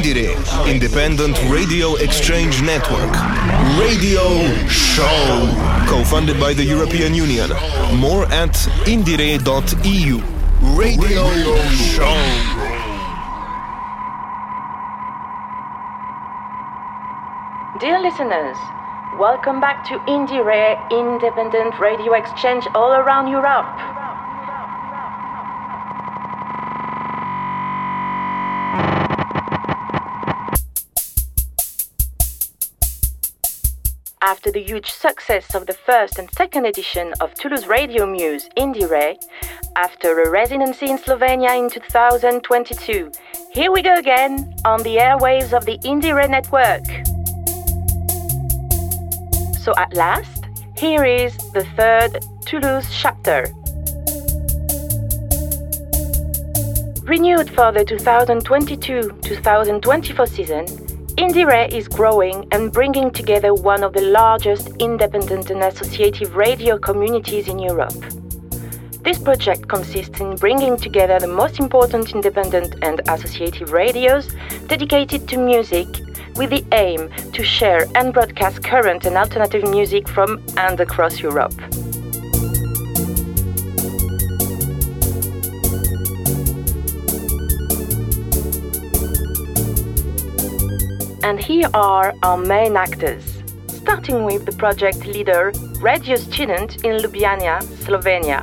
IndieRe, Independent Radio Exchange Network. Radio Show. Co-funded by the European Union. More at indiere.eu. Radio Show. Dear listeners, welcome back to IndieRe Independent Radio Exchange all around Europe. After the huge success of the first and second edition of Toulouse Radio Muse IndieRe, after a residency in Slovenia in 2022, here we go again on the airwaves of the IndieRe network. So at last, here is the third Toulouse chapter. Renewed for the 2022-2024 season, IndieRe is growing and bringing together one of the largest independent and associative radio communities in Europe. This project consists in bringing together the most important independent and associative radios dedicated to music with the aim to share and broadcast current and alternative music from and across Europe. And here are our main actors, starting with the project leader, Radio Student in Ljubljana, Slovenia,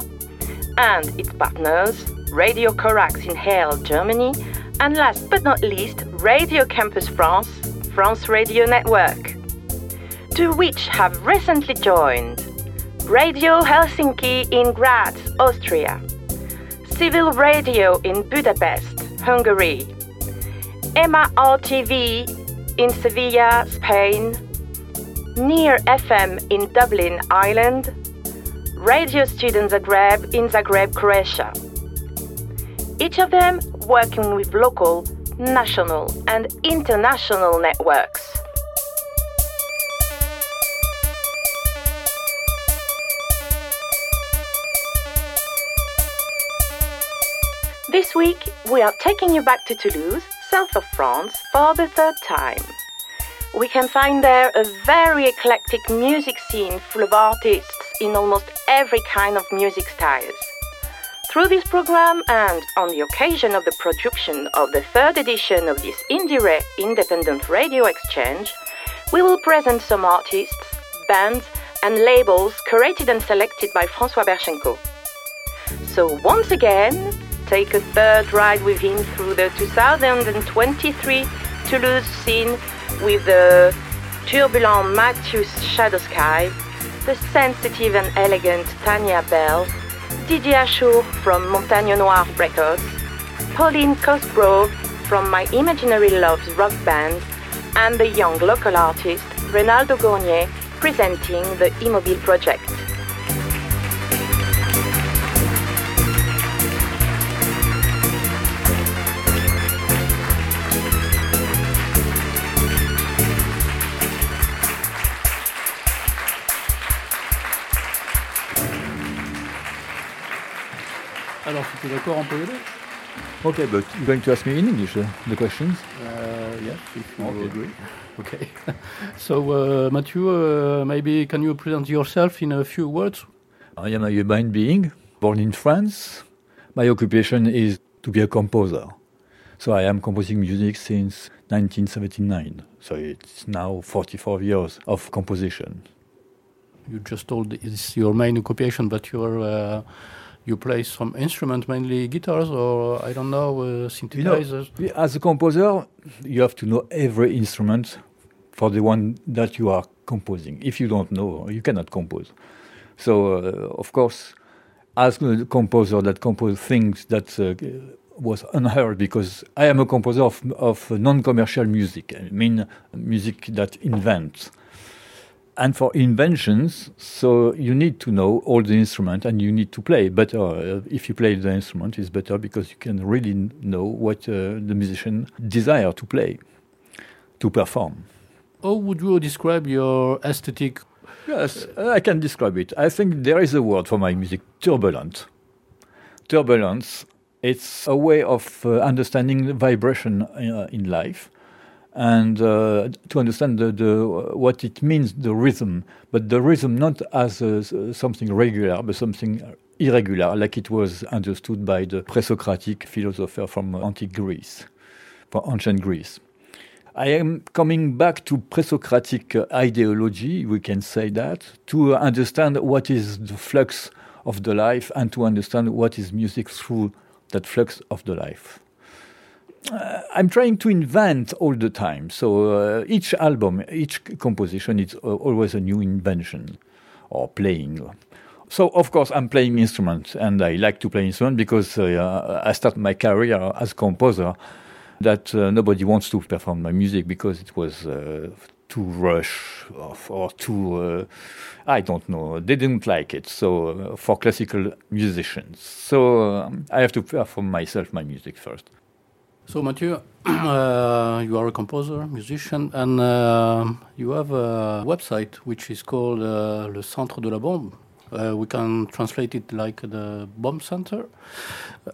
and its partners, Radio Corax in Halle, Germany, and last but not least, Radio Campus France, France Radio Network, to which have recently joined Radio Helsinki in Graz, Austria, Civil Radio in Budapest, Hungary, Emma RTV in Sevilla, Spain, Near FM in Dublin, Ireland, Radio Student Zagreb in Zagreb, Croatia. Each of them working with local, national, and international networks. This week, we are taking you back to Toulouse, south of France, for the third time. We can find there a very eclectic music scene full of artists in almost every kind of music styles. Through this program and on the occasion of the production of the third edition of this IndieRe Independent Radio Exchange, we will present some artists, bands, and labels curated and selected by François Berchenko. So once again, take a third ride with him through the 2023 Toulouse scene with the turbulent Matthews Shadow Sky, the sensitive and elegant Tania Bel, Didier Aschour from Montagne Noire Records, Pauline Cosgrove from My Imaginary Loves rock band, and the young local artist Renaldo Gournier presenting the Immobile project. Alors, si tu es d'accord, on peut y aller Okay, but you're going to ask me in English uh, the questions? Uh, yes, if you Okay. agree. Okay. so, uh, Mathieu, uh, maybe can you present yourself in a few words? I am a human being born in France. My occupation is to be a composer. So I am composing music since 1979. So it's now 44 years of composition. You just told it's your main occupation, but you're, uh, you play some instrument, mainly guitars or, I don't know, uh, You know, synthesizers? as a composer, you have to know every instrument for the one that you are composing. If you don't know, you cannot compose. So, uh, of course, as a composer that compose things that uh, was unheard because I am a composer of, of non-commercial music. I mean, music that invents. And for inventions, so you need to know all the instrument and you need to play better. Uh, if you play the instrument, it's better because you can really know what uh, the musician desire to play, to perform. How would you describe your aesthetic? Yes, I can describe it. I think there is a word for my music: turbulent. Turbulence. It's a way of uh, understanding the vibration uh, in life, and uh, to understand the, the, what it means, the rhythm, but the rhythm not as a, something regular, but something irregular, like it was understood by the pre-Socratic philosopher from antique Greece, from ancient Greece. I am coming back to pre-Socratic ideology, we can say that, to understand what is the flux of the life and to understand what is music through that flux of the life uh, I'm trying to invent all the time. So uh, each album, each composition, it's always a new invention or playing. So of course I'm playing instruments, and I like to play instruments because uh, I started my career as composer. That uh, nobody wants to perform my music because it was uh, too rush or, or too uh, I don't know. They didn't like it. So for classical musicians, so um, I have to perform myself my music first. So, Mathieu, uh, you are a composer, musician, and uh, you have a website which is called uh, Le Centre de la Bombe. Uh, we can translate it like the bomb center.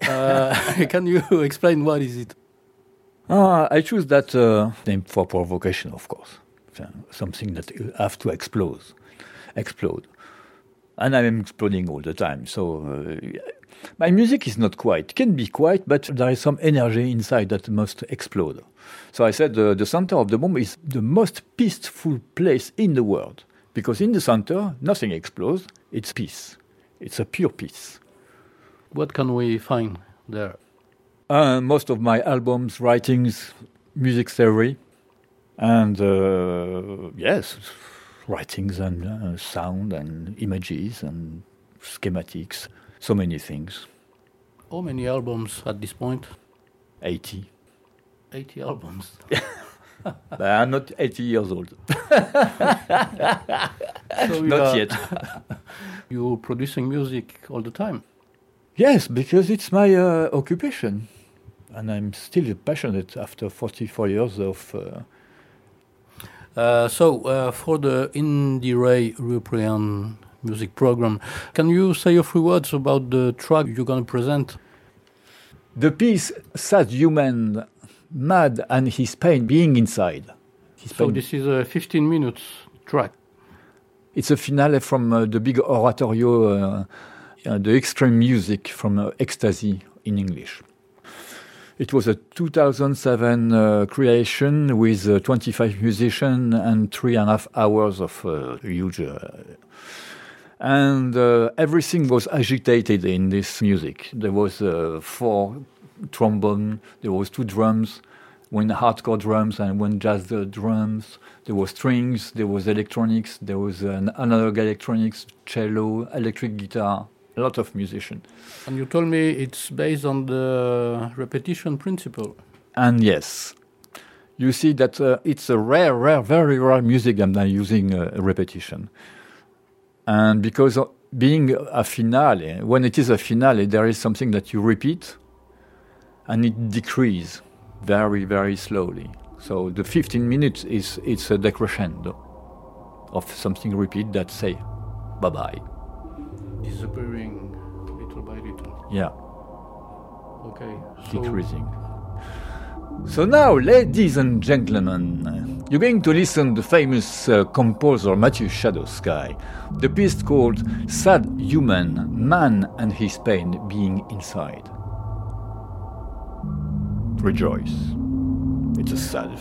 Uh, can you explain what is it? Ah, I choose that uh, name for provocation, of course. Something that you have to explode, explode, and I'm exploding all the time. So my music is not quiet. Can be quiet, but there is some energy inside that must explode. So I said uh, the center of the bomb is the most peaceful place in the world because in the center nothing explodes. It's peace. It's a pure peace. What can we find there? Uh, most of my albums, writings, music theory, and uh, yes, writings and uh, sound and images and schematics so many things. How many albums at this point? 80. 80 albums. but I'm not 80 years old. so not yet. you're producing music all the time? Yes, because it's my uh, occupation. And I'm still passionate after 44 years of. Uh, uh, so, uh, for the IndieRe European music program. Can you say a few words about the track you're going to present? The piece Sad Human, Mad and His Pain Being Inside. His so pain. this is a 15 minutes track. It's a finale from uh, the big oratorio, uh, uh, the extreme music from uh, Ecstasy in English. It was a 2007 uh, creation with uh, 25 musicians and three and a half hours of uh, huge and uh, everything was agitated in this music. There was uh, four trombone, there was two drums, one hardcore drums and one jazz drums. There was strings, there was electronics, there was an analog electronics, cello, electric guitar, a lot of musicians. And you told me it's based on the repetition principle. And yes, you see that uh, it's a rare, rare, very rare music I'm now using uh, repetition. And because being a finale, when it is a finale, there is something that you repeat and it decreases very, very slowly. So the 15 minutes is it's a decrescendo of something repeat that say bye bye. Disappearing little by little. Yeah. Okay. So Decreasing. So now, ladies and gentlemen, you're going to listen to the famous uh, composer Mathius Shadow-Sky, the piece called Sad Human, Man and His Pain Being Inside. Rejoice. It's a sad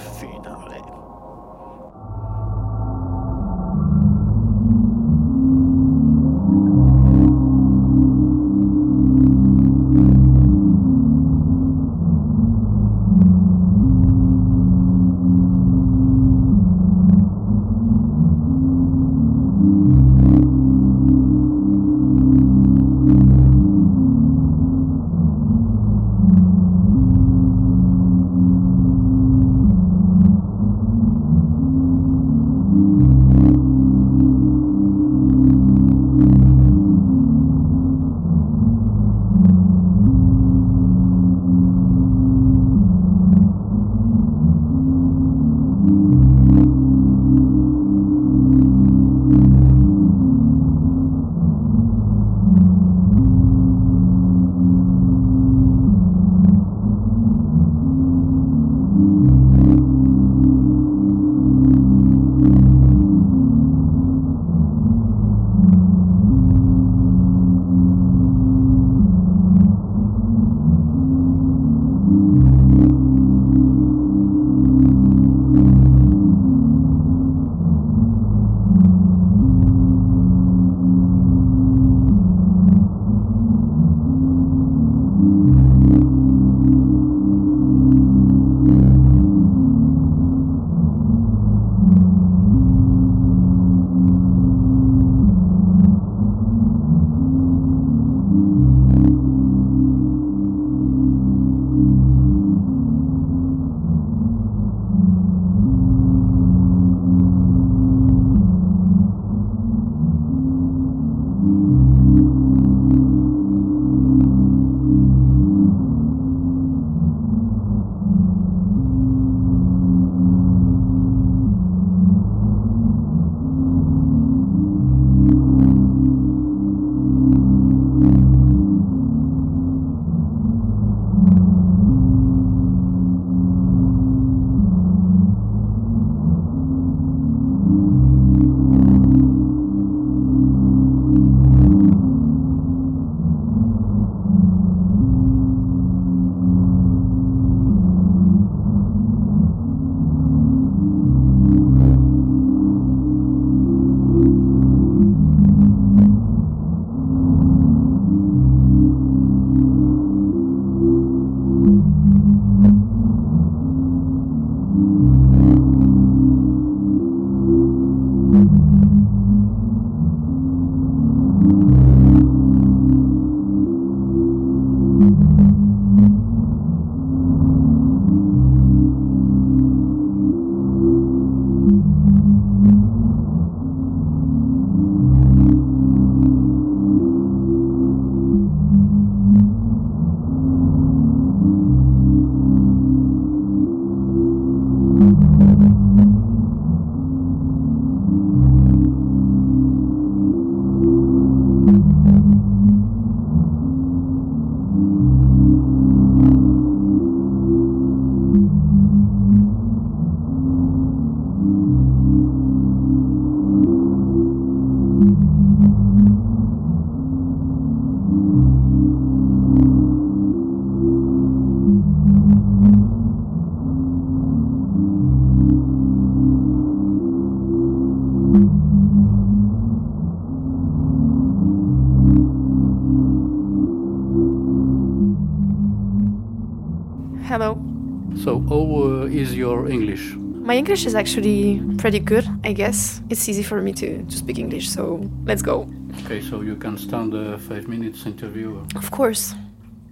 English? Is actually pretty good, I guess. It's easy for me to, to speak English, so let's go. Okay, so you can stand a five minutes interview. Of course.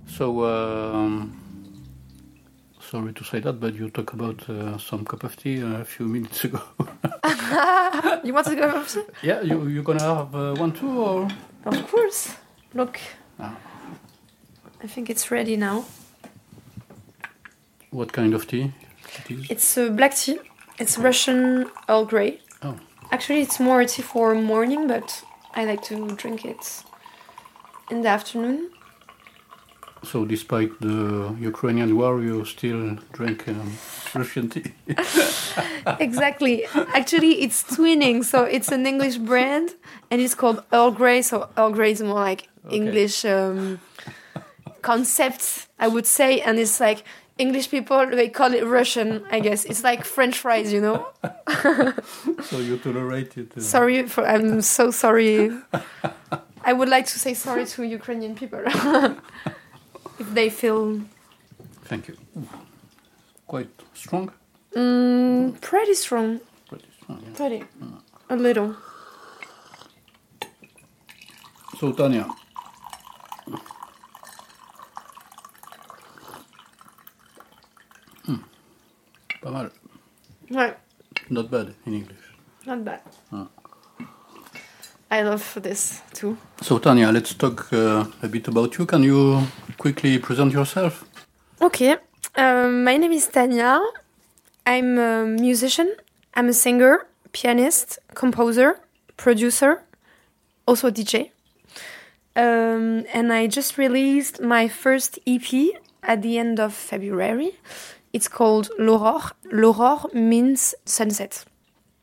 So, um, sorry to say that, but you talk about uh, some cup of tea a few minutes ago. You want to go first? yeah, you you gonna have uh, one too, or Of course. Look. Ah. I think it's ready now. what kind of tea it is? It's uh, black tea. It's Russian Earl Grey. Oh. Actually, it's more tea for morning, but I like to drink it in the afternoon. So, despite the Ukrainian war, you still drink um, Russian tea. exactly. Actually, it's Twinings, so it's an English brand, and it's called Earl Grey. So Earl Grey is more like Okay. English um, concept, I would say, and it's like English people they call it Russian. I guess it's like French fries, you know. so you tolerate it. Uh, Sorry for. I'm so sorry. I would like to say sorry to Ukrainian people if they feel Thank you. Quite strong. mm, pretty strong. Pretty strong. Yeah. Pretty. A little. So, Tanya. Pas mal. Right. Not bad in English. Not bad. Ah. I love this too. So, Tanya, let's talk uh, a bit about you. Can you quickly present yourself? Okay. Um, my name is Tanya. I'm a musician. I'm a singer, pianist, composer, producer, also DJ. Um, and I just released my first EP at the end of February. It's called L'Aurore. L'Aurore means sunset.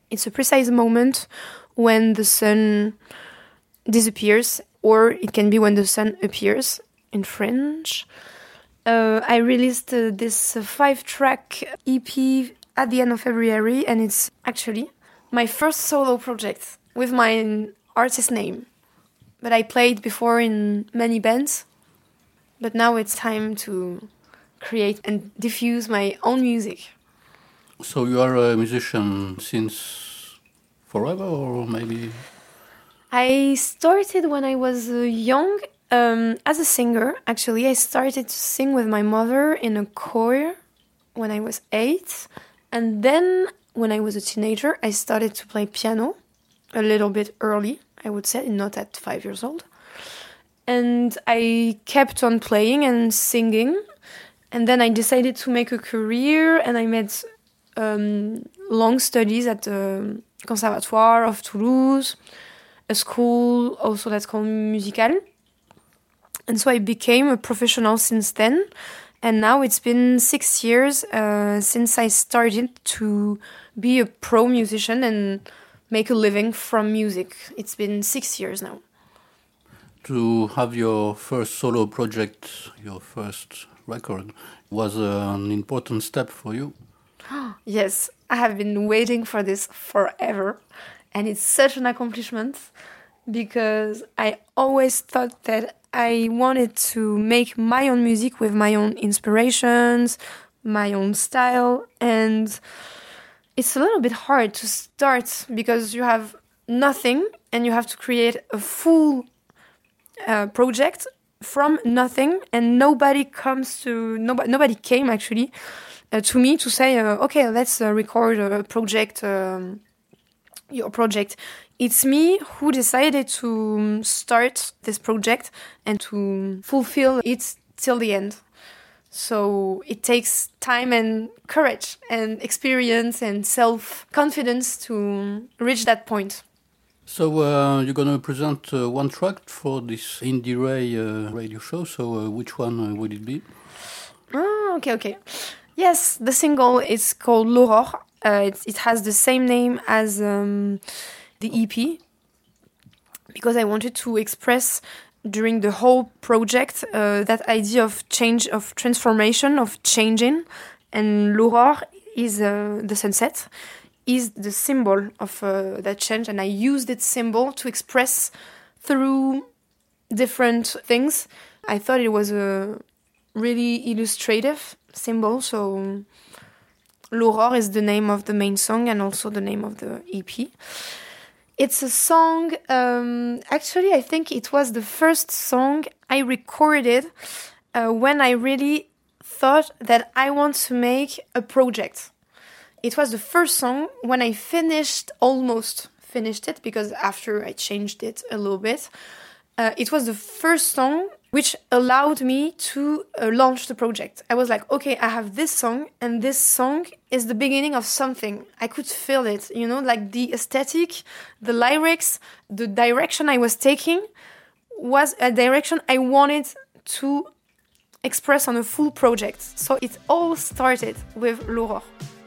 It's a precise moment when the sun disappears, or it can be when the sun appears in French. Uh, I released uh, this uh, five track EP at the end of February, and it's actually my first solo project with my artist name. But I played before in many bands, but now it's time to create and diffuse my own music. So, you are a musician since forever, or maybe? I started when I was uh, young um, as a singer. Actually, I started to sing with my mother in a choir when I was eight. And then when I was a teenager, I started to play piano a little bit early, I would say, not at five years old. And I kept on playing and singing. And then I decided to make a career and I made um, long studies at the Conservatoire of Toulouse a school also that's called Musical. And so I became a professional since then. And now it's been six years uh, since I started to be a pro musician and make a living from music. It's been six years now. To have your first solo project, your first record, was an important step for you. Yes, I have been waiting for this forever. And it's such an accomplishment because I always thought that I wanted to make my own music with my own inspirations, my own style. And it's a little bit hard to start because you have nothing and you have to create a full uh, project from nothing and nobody comes to nobody, nobody came actually uh, to me to say uh, okay let's uh, record a project um, your project. It's me who decided to um, start this project and to fulfill it till the end. So it takes time and courage and experience and self confidence to reach that point So uh, you're going to present uh, one track for this IndieRe uh, radio show. So uh, which one uh, would it be? Oh, okay, okay. Yes, the single is called L'Aurore. Uh, it, it has the same name as um, the EP because I wanted to express during the whole project that idea of change, of transformation, of changing. And L'Aurore is the sunset, is the symbol of uh, that change. And I used that symbol to express through different things. I thought it was a really illustrative symbol. So L'Aurore is the name of the main song and also the name of the EP. It's a song, um, actually, I think it was the first song I recorded uh, when I really thought that I want to make a project. It was the first song when I finished, almost finished it, because after I changed it a little bit. Uh, it was the first song which allowed me to uh, launch the project. I was like, okay, I have this song, and this song is the beginning of something. I could feel it, you know, like the aesthetic, the lyrics, the direction I was taking was a direction I wanted to express on a full project. So it all started with L'Aurore.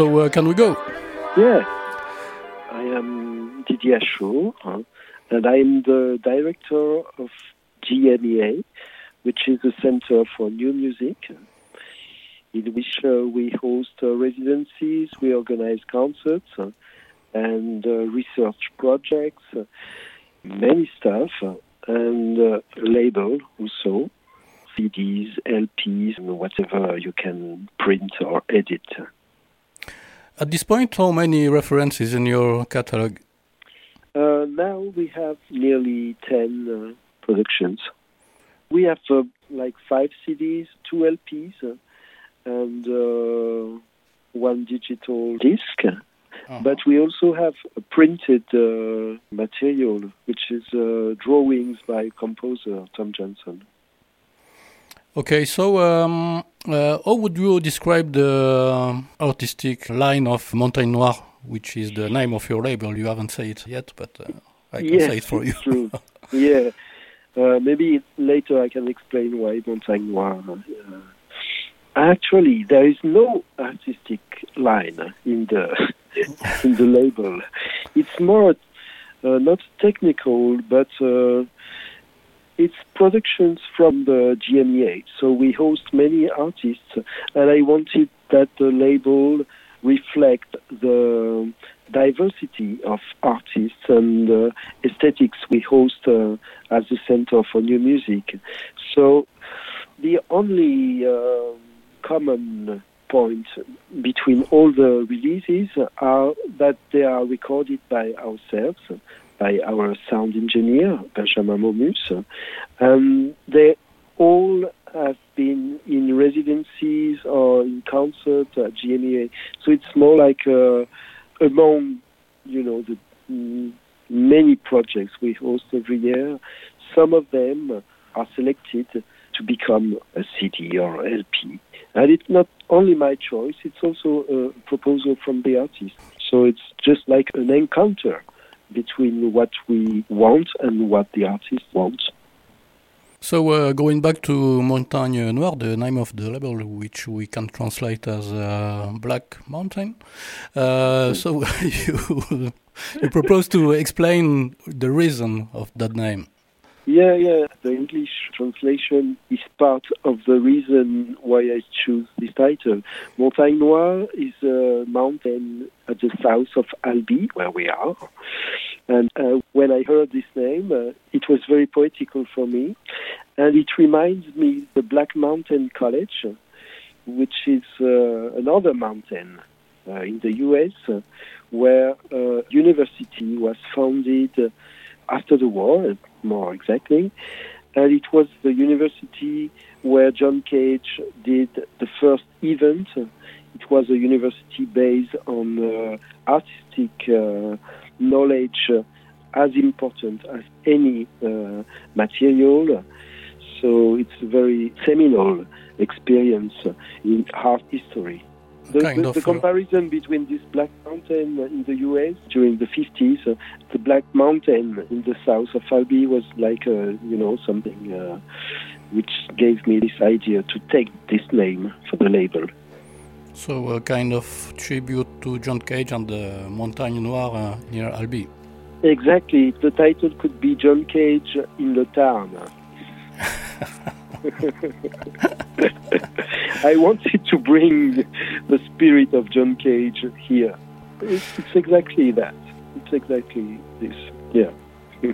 so uh, can we go? Yeah, I am Didier Aschour, huh? and I'm the director of GMEA, which is a center for new music, in which uh, we host uh, residencies, we organize concerts, uh, and uh, research projects, many stuff, and label also. CDs, LPs, and whatever you can print or edit. At this point, how many references in your catalog? Uh, now we have nearly 10 uh, productions. We have uh, like five CDs, two LPs, uh, and uh, one digital disc. Uh-huh. But we also have a printed uh, material, which is uh, drawings by composer Tom Johnson. Okay, so um, uh, how would you describe the artistic line of Montagne Noire, which is the name of your label? You haven't said it yet, but uh, I can yes, say it for you. true. yeah, uh, maybe later I can explain why Montagne Noire. Uh, actually, there is no artistic line in the in the label. It's more uh, not technical, but uh, it's productions from the GMEA. So we host many artists, and I wanted that the label reflect the diversity of artists and uh, aesthetics we host uh, as a center for new music. So the only uh, common point between all the releases are that they are recorded by ourselves, by our sound engineer, Benjamin Momus, and they all have been in residencies or in concerts at GMEA. So it's more like uh, among, you know, the mm, many projects we host every year, some of them are selected to become a CD or LP. And it's not only my choice, it's also a proposal from the artist. So it's just like an encounter between what we want and what the artist wants. So, uh, going back to Montagne Noire, the name of the label, which we can translate as uh, Black Mountain. Uh, so, you, you propose to explain the reason of that name. Yeah, yeah. The English translation is part of the reason why I choose this title. Montagne Noire is a mountain at the south of Albi, where we are. And uh, when I heard this name, uh, it was very poetical for me. And it reminds me the Black Mountain College, which is uh, another mountain uh, in the U.S., uh, where a university was founded uh, after the war, more exactly. And it was the university where John Cage did the first event. It was a university based on uh, artistic uh, knowledge as important as any uh, material. So it's a very seminal experience in art history. The, Kind the, of, the uh, comparison between this Black Mountain in the US during the 50s, uh, the Black Mountain in the south of Albi was like, uh, you know, something uh, which gave me this idea to take this name for the label. So, a kind of tribute to John Cage and the Montagne Noire uh, near Albi. Exactly. The title could be John Cage in the Tarn. I wanted to bring the spirit of John Cage here. It's, it's exactly that. It's exactly this. Yeah.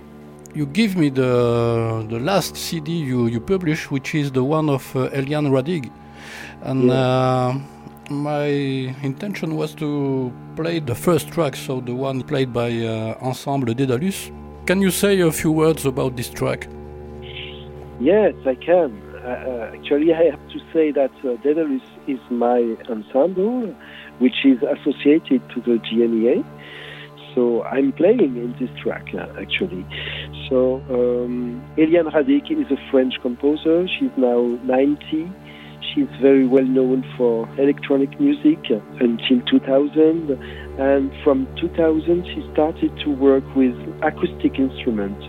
You give me the the last CD you, you publish, which is the one of uh, Eliane Radigue, and uh, my intention was to play the first track, so the one played by uh, Ensemble Dédalus. Can you say a few words about this track? Yes, I can. Uh, uh, actually, I have to say that uh, Dedalus is my ensemble, which is associated to the GMEA. So I'm playing in this track, uh, actually. So um, Eliane Radigue is a French composer. She's now 90. She's very well known for electronic music until 2000. And from 2000, she started to work with acoustic instruments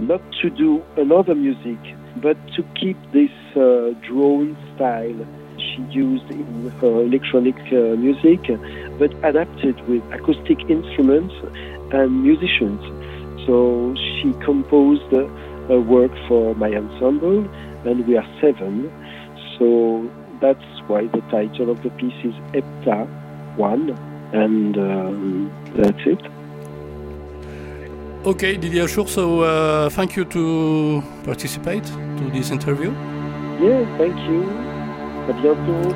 not to do another music, but to keep this uh, drone style she used in her electronic uh, music, but adapted with acoustic instruments and musicians. So she composed a work for my ensemble, and we are seven. So that's why the title of the piece is Hepta 1, and um, that's it. Okay, Didier Aschour, so uh, thank you to participate to this interview. Yeah, thank you. À bientôt.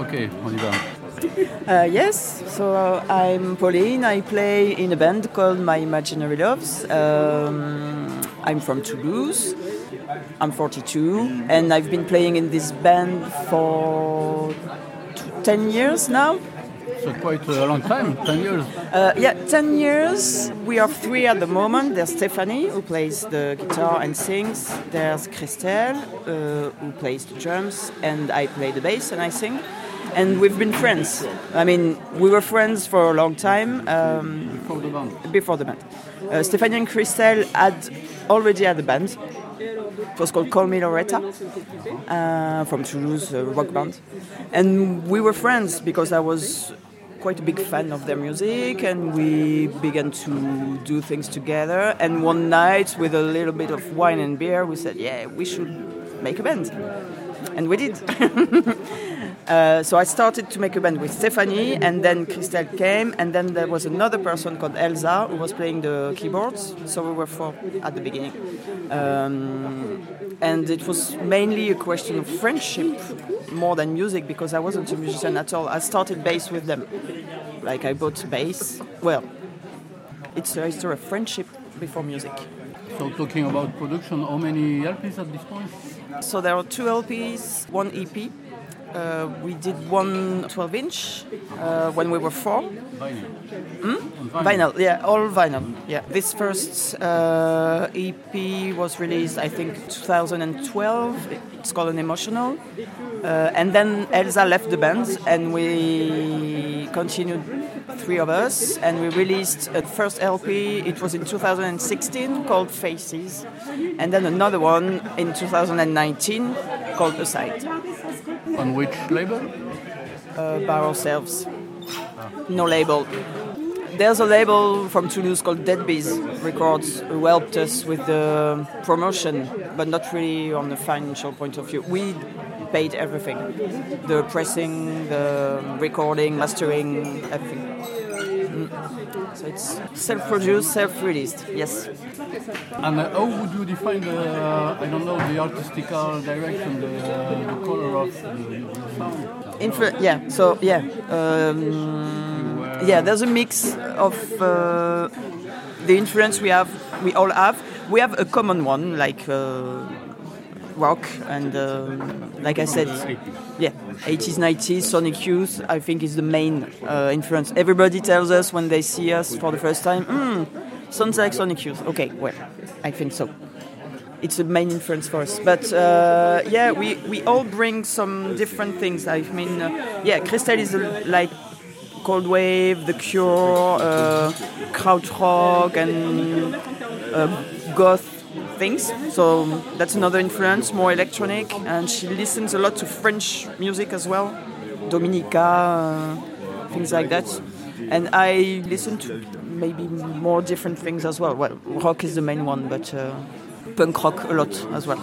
Okay, on y va. Uh, yes, so I'm Pauline. I play in a band called My Imaginary Loves. Um, I'm from Toulouse. I'm 42, and I've been playing in this band for t- 10 years now. So quite a long time, 10 years. Uh, yeah, 10 years. We are three at the moment. There's Stephanie, who plays the guitar and sings. There's Christelle, uh, who plays the drums, and I play the bass and I sing. And we've been friends. I mean, we were friends for a long time um, Before the band. before the band. Uh, Stephanie and Christelle had already had a band. It was called Call Me Loretta uh, from Toulouse, a rock band. And we were friends because I was quite a big fan of their music and we began to do things together. And one night, with a little bit of wine and beer, we said, yeah, we should make a band. And we did. Uh, so I started to make a band with Stephanie, and then Christelle came, and then there was another person called Elsa who was playing the keyboards. So we were four at the beginning, um, and it was mainly a question of friendship more than music because I wasn't a musician at all. I started bass with them, like I bought bass. Well, it's a history of friendship before music. So talking about production, how many LPs at this point? So there are two LPs, one EP. Uh, we did one 12 inch uh, when we were four. Vinyl. Hmm? Vinyl, yeah, all vinyl. Yeah, this first uh, EP was released, I think, 2012. It's called an emotional. Uh, and then Elsa left the band, and we continued three of us, and we released a first LP. It was in 2016 called Faces, and then another one in 2019 called Aside. On which label? uh, by ourselves. No label. There's a label from Toulouse called Dead Bees Records who helped us with the promotion, but not really on the financial point of view. We paid everything the pressing, the recording, mastering, everything. Mm. It's self produced, self released, yes. And uh, how would you define the, I don't know, the artistical direction, the, the color of the, sound? Influ- yeah, so yeah. Um, yeah, there's a mix of uh, the influence we have, we all have. We have a common one, like uh, rock and, um like I said, yeah, 80s, 90s, Sonic Youth, I think is the main uh, influence. Everybody tells us when they see us for the first time, hmm, sounds like Sonic Youth. Okay, well, I think so it's a main influence for us. But uh, yeah, we, we all bring some different things. I mean, uh, yeah, Christelle is uh, like Cold Wave, The Cure, uh, Krautrock, and uh, goth things. So that's another influence, more electronic. And she listens a lot to French music as well, Dominique A, uh, things like that. And I listen to maybe more different things as well. Well, rock is the main one, but uh, punk rock a lot as well.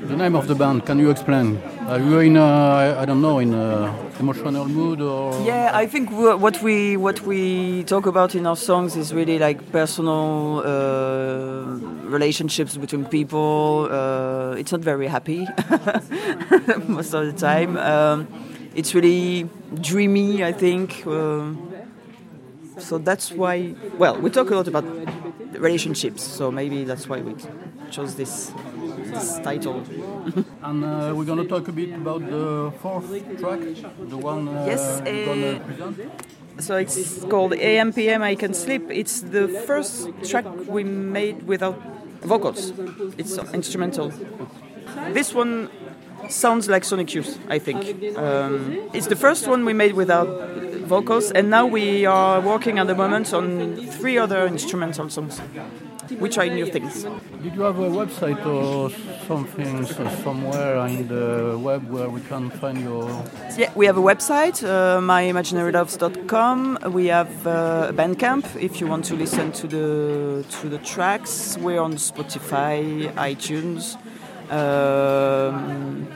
The name of the band, can you explain? Are you in, a, I, don't know, in a emotional mood or? Yeah, I think what we what we talk about in our songs is really like personal uh, relationships between people. Uh, it's not very happy most of the time. Um, it's really dreamy, I think. Um so that's why. Well, we talk a lot about relationships, so maybe that's why we chose this this title. And uh, we're gonna talk a bit about the fourth track, the one uh, Yes, uh, gonna present. So it's called AMPM I Can Sleep. It's the first track we made without vocals. It's instrumental. This one sounds like Sonic Youth, I think. Um, it's the first one we made without vocals, and now we are working at the moment on three other instrumental songs. We try new things. Did you have a website or something so somewhere in the web where we can find your? Yeah, we have a website, uh, myimaginaryloves.com. We have uh, a Bandcamp if you want to listen to the to the tracks. We're on Spotify, iTunes. Um,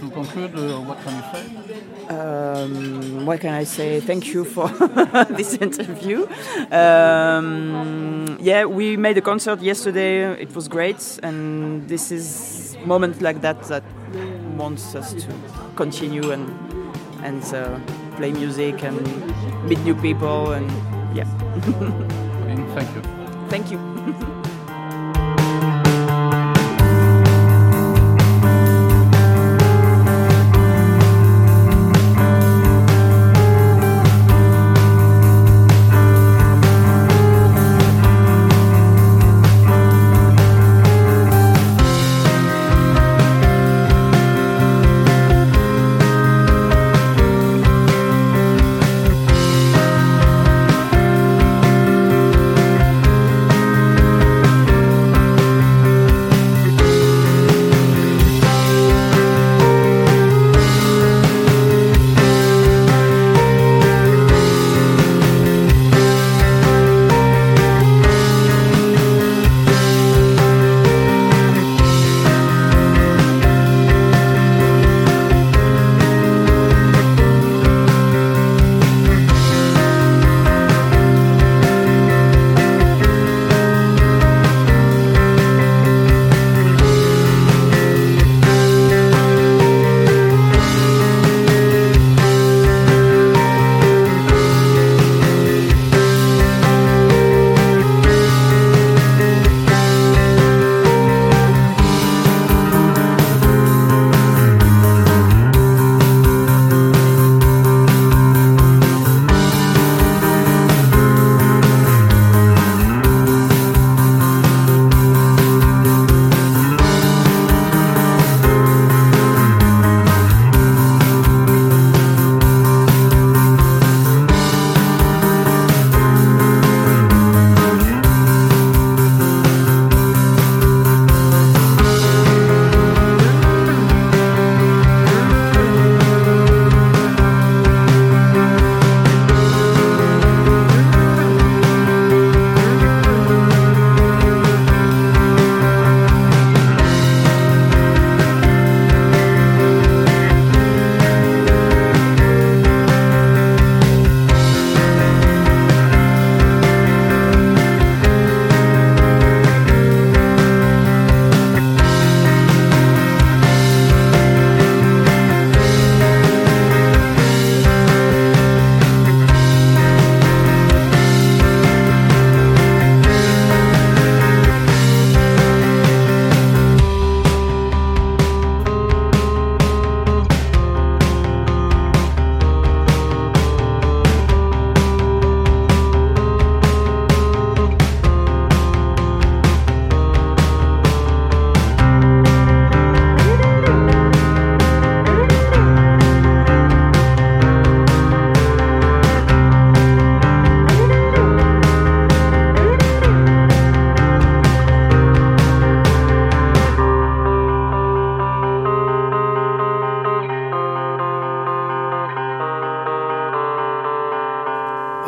To conclude, uh, what can you say? um, what can I say? Thank you for this interview. Um, yeah, we made a concert yesterday. It was great, and this is moments like that that wants us to continue and and uh, play music and meet new people and yeah. Thank you. Thank you.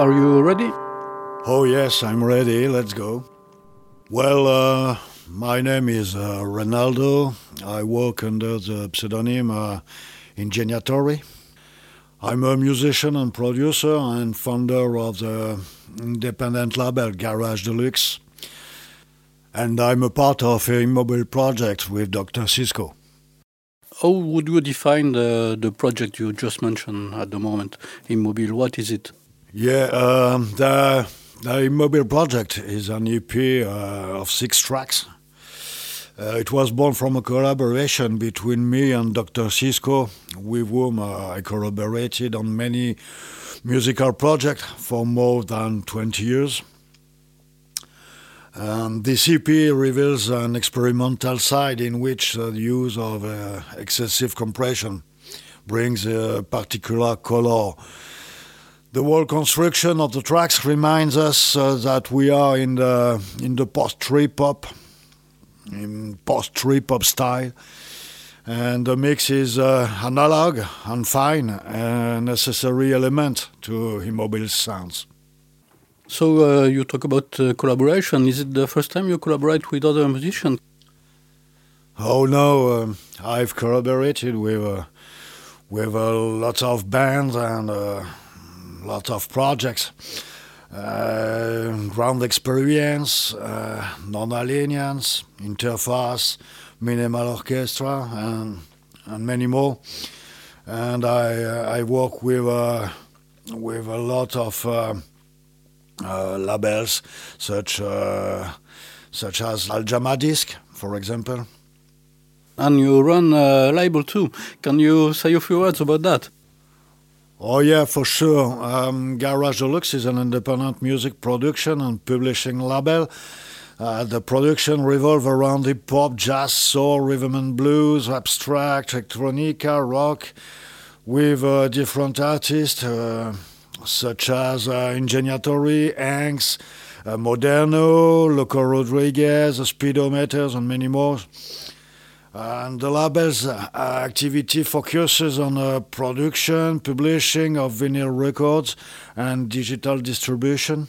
Are you ready? Oh, yes, I'm ready. Let's go. Well, uh, my name is uh, Renaldo. I work under the pseudonym uh, Ingegnatori. I'm a musician and producer and founder of the independent label Garage Deluxe. And I'm a part of a Immobile project with Dr. Cisco. How would you define the, the project you just mentioned at the moment, Immobile? What is it? Yeah, um, the, the Immobile project is an EP uh, of six tracks. Uh, it was born from a collaboration between me and Dr. Cisco, with whom uh, I collaborated on many musical projects for more than 20 years. Um, this EP reveals an experimental side in which the use of uh, excessive compression brings a particular color the whole construction of the tracks reminds us uh, that we are in the in the post trip hop, in post trip hop style, and the mix is uh, analog and fine, a necessary element to Immobile sounds. So uh, you talk about uh, collaboration. Is it the first time you collaborate with other musicians? Oh no, um, I've collaborated with uh, with uh, lots of bands and lots of projects. Uh, ground experience, uh, non-alignance, interface, Minimal Orchestra, and, and many more. And I, uh, I work with, uh, with a lot of uh, uh, labels, such, such as Aljama Disc, for example. And you run a label too. Can you say a few words about that? Oh yeah, for sure. Um, Garage Deluxe is an independent music production and publishing label. Uh, the production revolves around hip hop, jazz, soul, rhythm and blues, abstract, electronica, rock, with uh, different artists uh, such as uh, Ingeniatori, Anks, uh, Moderno, Loco Rodriguez, Speedometers, and many more. And the label's uh, activity focuses on uh, production, publishing of vinyl records, and digital distribution.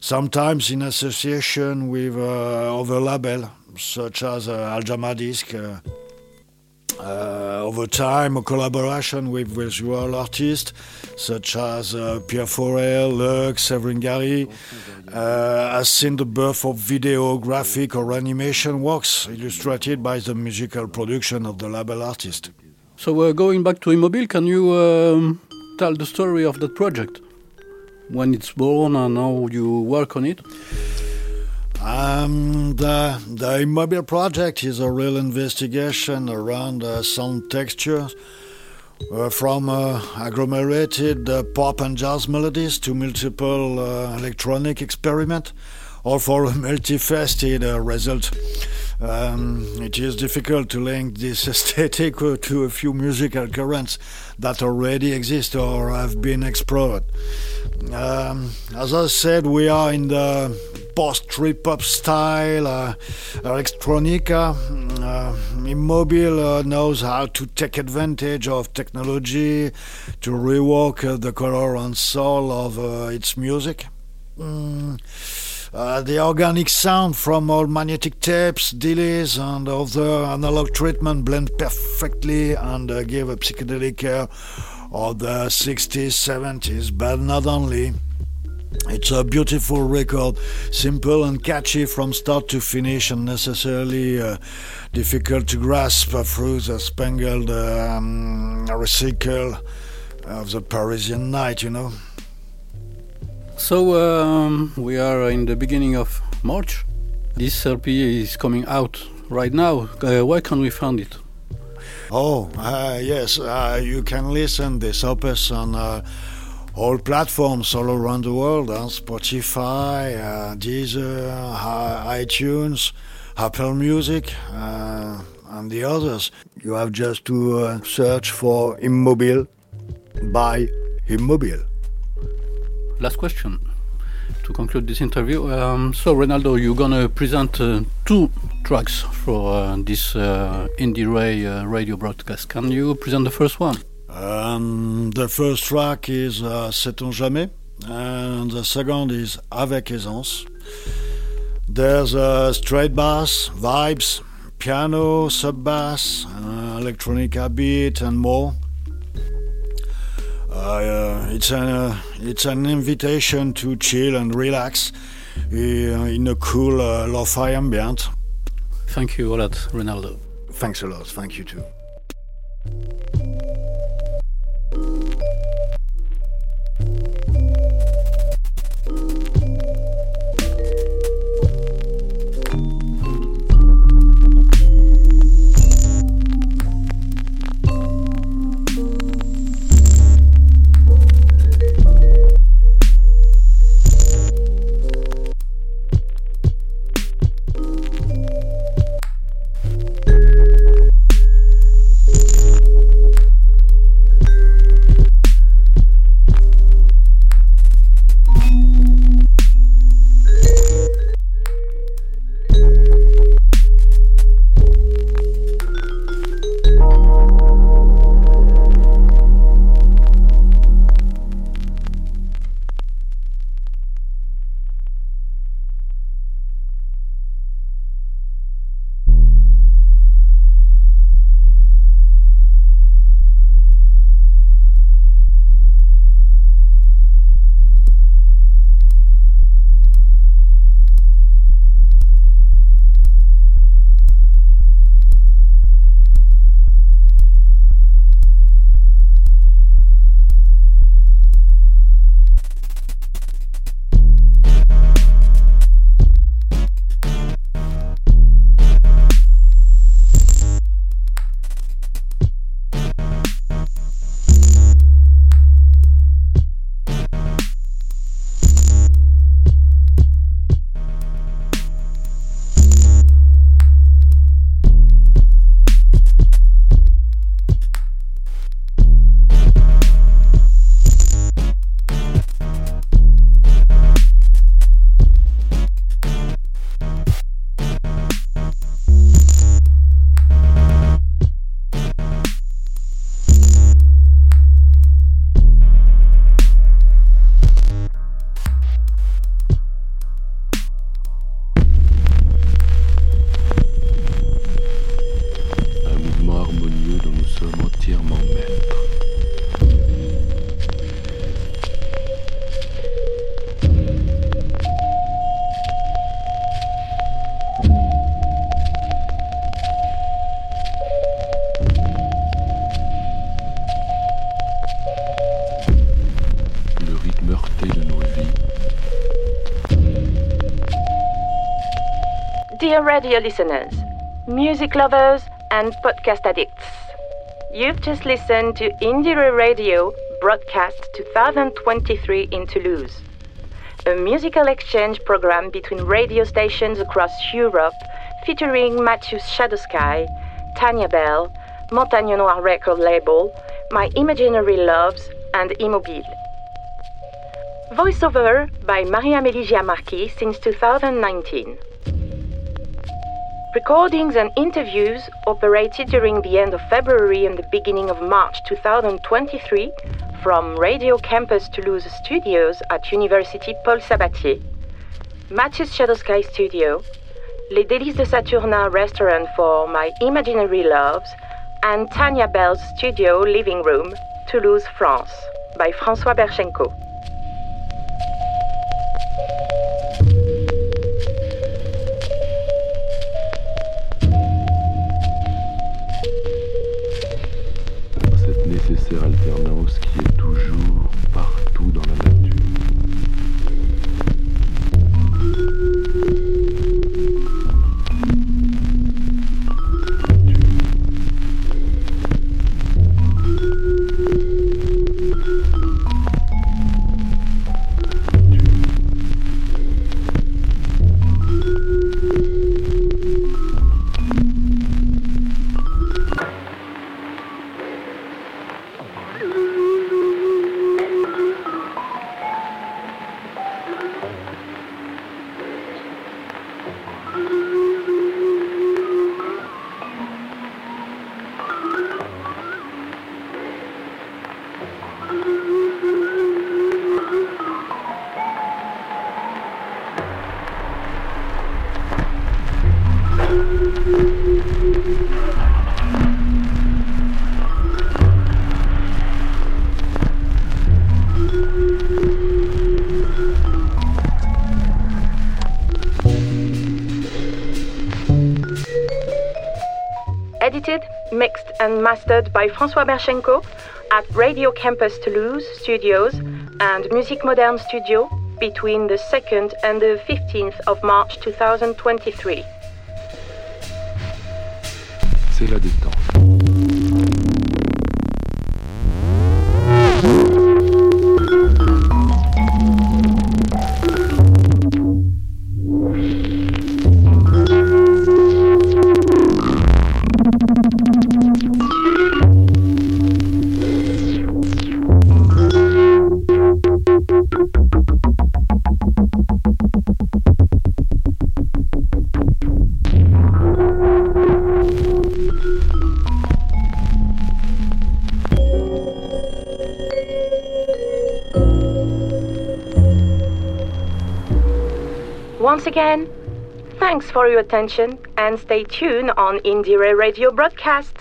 Sometimes in association with uh, other labels, such as uh, Al Jama Disc. Uh, over time, a collaboration with visual artists such as uh, Pierre Forel, Lux, Severin Gary, uh, has seen the birth of video, graphic, or animation works illustrated by the musical production of the label artist. So, uh, going back to Immobile, can you um, tell the story of that project? When it's born and how you work on it? Um, the, the Immobile project is a real investigation around uh, sound textures, uh, from uh, agglomerated uh, pop and jazz melodies to multiple uh, electronic experiment, all for a multifaceted uh, result. Um, it is difficult to link this aesthetic to a few musical currents that already exist or have been explored. Um, as I said, we are in the post trip hop style, uh, electronica. Uh, Immobile uh, knows how to take advantage of technology to rework uh, the color and soul of uh, its music. Mm. Uh, the organic sound from all magnetic tapes, delays, and other analog treatment blend perfectly and uh, give a psychedelic air of the 60s, 70s, but not only. It's a beautiful record, simple and catchy from start to finish, and necessarily uh, difficult to grasp through the spangled um, recycle of the Parisian night, you know. So, um, we are in the beginning of March. This LP is coming out right now. Uh, where can we find it? Oh, uh, yes, uh, you can listen this opus on uh, all platforms all around the world, on Spotify, uh, Deezer, iTunes, Apple Music, uh, and the others. You have just to uh, search for Immobile by Immobile. Last question to conclude this interview. Um, so, Renaldo, you're gonna present uh, two tracks for uh, this uh, IndieRe uh, radio broadcast. Can you present the first one? Um, the first track is uh, Sait-on jamais, and the second is Avec aisance. There's a straight bass, vibes, piano, sub bass, uh, electronica beat, and more. Uh, it's an uh, it's an invitation to chill and relax uh, in a cool uh, lo-fi ambient. Thank you a lot, Renaldo. Thanks a lot. Thank you too. Dear radio listeners, music lovers, and podcast addicts, you've just listened to IndieRe Radio broadcast 2023 in Toulouse, a musical exchange program between radio stations across Europe featuring Mathius Shadow-Sky, Tania Bel, Montagne Noire record label, My Imaginary Loves, and Immobile. Voiceover by Maria-Amélie Giamarchi since 2019. Recordings and interviews operated during the end of February and the beginning of March 2023 from Radio Campus Toulouse studios at University Paul Sabatier, Mathius Shadow-Sky Studio, Les Délices de Saturna restaurant for My Imaginary Loves, and Tania Bel's studio living room, Toulouse, France, by François Berchenko. Alternance mastered by François Berchenko at Radio Campus Toulouse studios and Music Moderne Studio between the 2nd and the 15th of March 2023. Again, thanks for your attention and stay tuned on IndieRe Radio broadcast.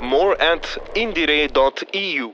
More at indiere.eu.